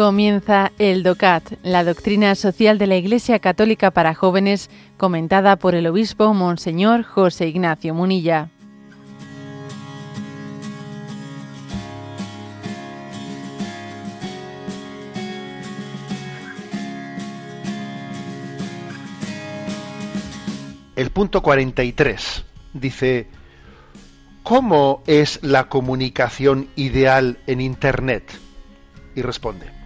Comienza el DOCAT, la doctrina social de la Iglesia Católica para jóvenes, comentada por el obispo Monseñor José Ignacio Munilla. El punto 43 dice, ¿cómo es la comunicación ideal en Internet? Y responde,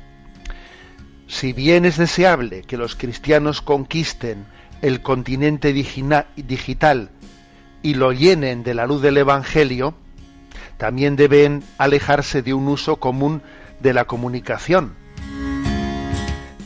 si bien es deseable que los cristianos conquisten el continente digital y lo llenen de la luz del Evangelio, también deben alejarse de un uso común de la comunicación.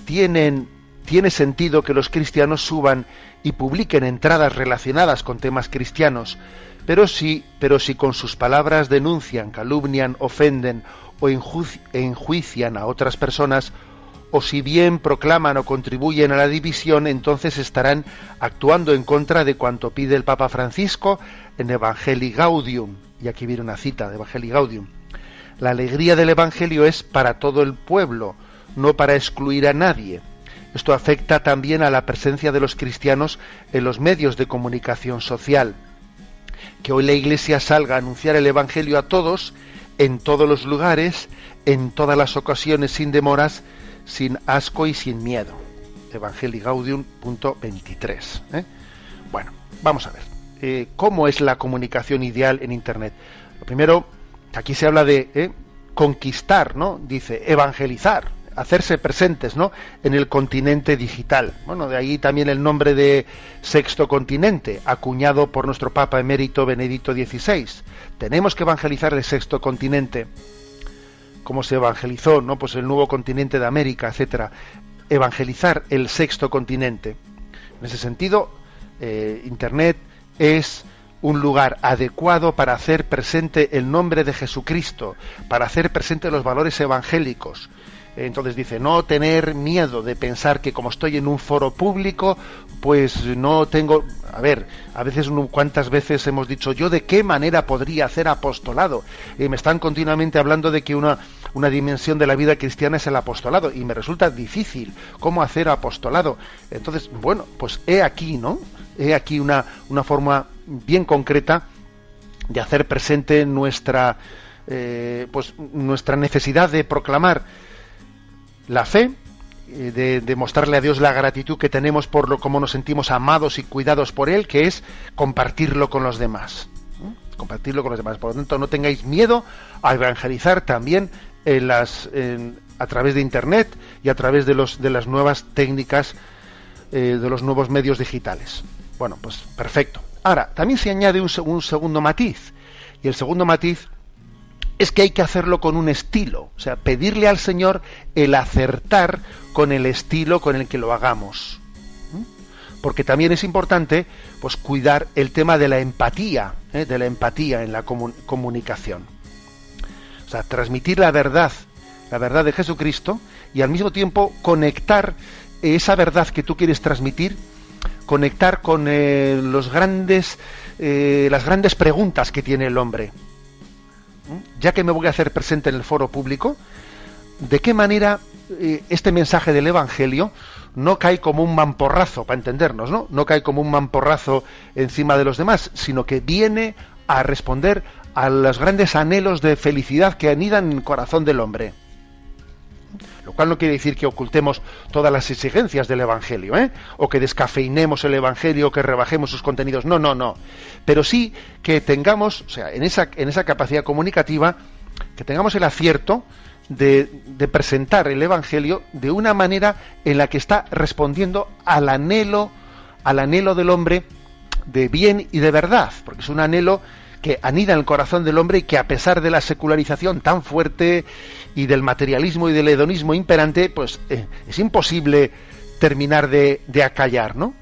Tiene sentido que los cristianos suban y publiquen entradas relacionadas con temas cristianos, pero si, pero si con sus palabras denuncian, calumnian, ofenden o enjuician a otras personas, o si bien proclaman o contribuyen a la división, entonces estarán actuando en contra de cuanto pide el Papa Francisco en Evangelii Gaudium. Y aquí viene una cita de Evangelii Gaudium. La alegría del Evangelio es para todo el pueblo, no para excluir a nadie. Esto afecta también a la presencia de los cristianos en los medios de comunicación social. Que hoy la Iglesia salga a anunciar el Evangelio a todos, en todos los lugares, en todas las ocasiones, sin demoras, sin asco y sin miedo. Evangelii Gaudium, punto 23. ¿eh? Bueno, vamos a ver. Eh, ¿Cómo es la comunicación ideal en Internet? Lo primero, aquí se habla de ¿eh? conquistar, ¿no? Dice, evangelizar, hacerse presentes, ¿no? En el continente digital. Bueno, de ahí también el nombre de sexto continente, acuñado por nuestro Papa emérito Benedicto XVI. Tenemos que evangelizar el sexto continente cómo se evangelizó, ¿no? Pues el nuevo continente de América, etcétera. Evangelizar el sexto continente. En ese sentido, eh, Internet es un lugar adecuado para hacer presente el nombre de Jesucristo, para hacer presente los valores evangélicos, entonces dice, no tener miedo de pensar que como estoy en un foro público, pues no tengo... A ver, a veces, ¿cuántas veces hemos dicho yo de qué manera podría hacer apostolado? Y me están continuamente hablando de que una, una dimensión de la vida cristiana es el apostolado y me resulta difícil cómo hacer apostolado. Entonces, bueno, pues he aquí, ¿no? He aquí una, una forma bien concreta de hacer presente nuestra, eh, pues, nuestra necesidad de proclamar la fe, eh, de, de, mostrarle a Dios la gratitud que tenemos por lo como nos sentimos amados y cuidados por Él, que es compartirlo con los demás. Compartirlo con los demás. Por lo tanto, no tengáis miedo a evangelizar también en las, a través de Internet y a través de, los, de las nuevas técnicas, eh, de los nuevos medios digitales. Bueno, pues perfecto. Ahora, también se añade un, un segundo matiz. Y el segundo matiz es que hay que hacerlo con un estilo, o sea, pedirle al Señor el acertar con el estilo con el que lo hagamos. Porque también es importante pues cuidar el tema de la empatía, ¿eh? de la empatía en la comunicación. O sea, transmitir la verdad, la verdad de Jesucristo y al mismo tiempo conectar esa verdad que tú quieres transmitir, conectar con eh, los grandes, eh, las grandes preguntas que tiene el hombre ya que me voy a hacer presente en el foro público, de qué manera eh, este mensaje del Evangelio no cae como un mamporrazo, para entendernos, ¿no? No cae como un mamporrazo encima de los demás, sino que viene a responder a los grandes anhelos de felicidad que anidan en el corazón del hombre. Lo cual no quiere decir que ocultemos todas las exigencias del Evangelio, ¿eh? o que descafeinemos el Evangelio, o que rebajemos sus contenidos. No, no, no. Pero sí que tengamos, o sea, en esa, en esa capacidad comunicativa, que tengamos el acierto de, de, presentar el Evangelio de una manera en la que está respondiendo al anhelo, al anhelo del hombre de bien y de verdad, porque es un anhelo que anida en el corazón del hombre y que a pesar de la secularización tan fuerte y del materialismo y del hedonismo imperante, pues eh, es imposible terminar de, acallar, ¿no?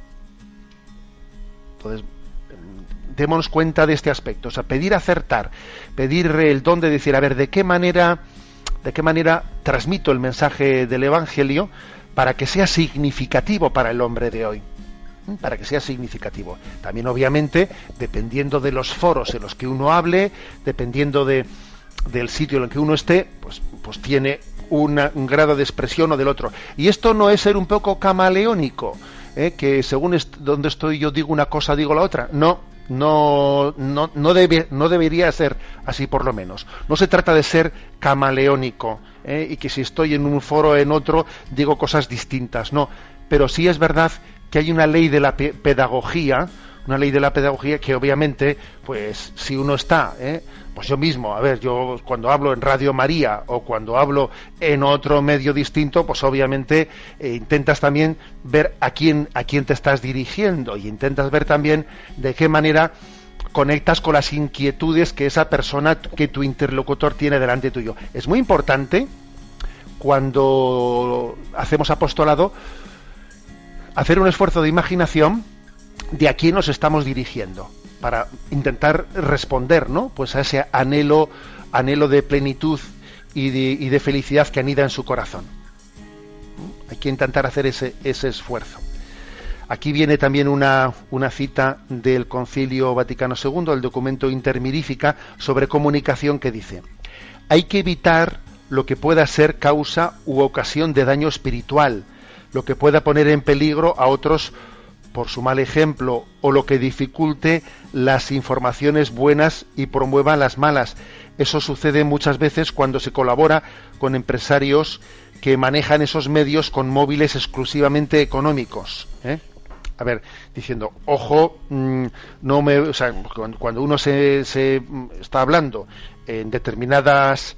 Entonces, démonos cuenta de este aspecto, o sea, pedir acertar, pedir el don de decir, a ver, ¿de qué manera, de qué manera transmito el mensaje del Evangelio para que sea significativo para el hombre de hoy? Para que sea significativo. También, obviamente, dependiendo de los foros en los que uno hable, dependiendo de, del sitio en el que uno esté, pues, pues tiene un grado de expresión o del otro. Y esto no es ser un poco camaleónico, ¿eh? que según donde estoy yo digo una cosa, digo la otra. No, no, no, no, debe, no debería ser así por lo menos. No se trata de ser camaleónico ¿eh? y que si estoy en un foro en otro digo cosas distintas. No, pero sí es verdad que hay una ley de la pedagogía, una ley de la pedagogía que obviamente, pues si uno está, ¿eh? pues yo mismo, a ver, yo cuando hablo en Radio María o cuando hablo en otro medio distinto, pues obviamente eh, intentas también ver a quién a quién te estás dirigiendo y intentas ver también de qué manera conectas con las inquietudes que esa persona que tu interlocutor tiene delante tuyo. Es muy importante cuando hacemos apostolado hacer un esfuerzo de imaginación de a quién nos estamos dirigiendo para intentar responder ¿no? pues a ese anhelo anhelo de plenitud y de, felicidad que anida en su corazón hay que intentar hacer ese, esfuerzo aquí viene también una, una cita del concilio vaticano II el documento intermirífica sobre comunicación que dice hay que evitar lo que pueda ser causa u ocasión de daño espiritual lo que pueda poner en peligro a otros por su mal ejemplo o lo que dificulte las informaciones buenas y promueva las malas. Eso sucede muchas veces cuando se colabora con empresarios que manejan esos medios con móviles exclusivamente económicos. ¿eh? A ver, diciendo, ojo, mm, no me, o sea, cuando uno se, se está hablando en determinadas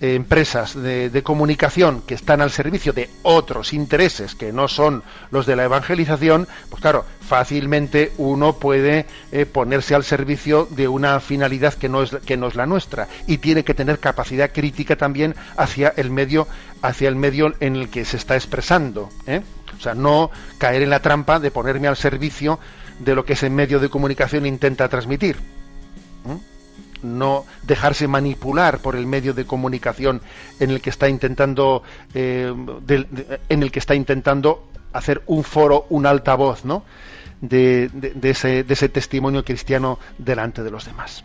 eh, empresas de, comunicación que están al servicio de otros intereses que no son los de la evangelización, pues claro, fácilmente uno puede eh, ponerse al servicio de una finalidad que no es que no es la nuestra y tiene que tener capacidad crítica también hacia el medio hacia el medio en el que se está expresando, ¿eh? O sea, no caer en la trampa de ponerme al servicio de lo que ese medio de comunicación intenta transmitir no dejarse manipular por el medio de comunicación en el que está intentando eh, en el que está intentando hacer un foro, un altavoz, ¿no? de ese testimonio cristiano delante de los demás.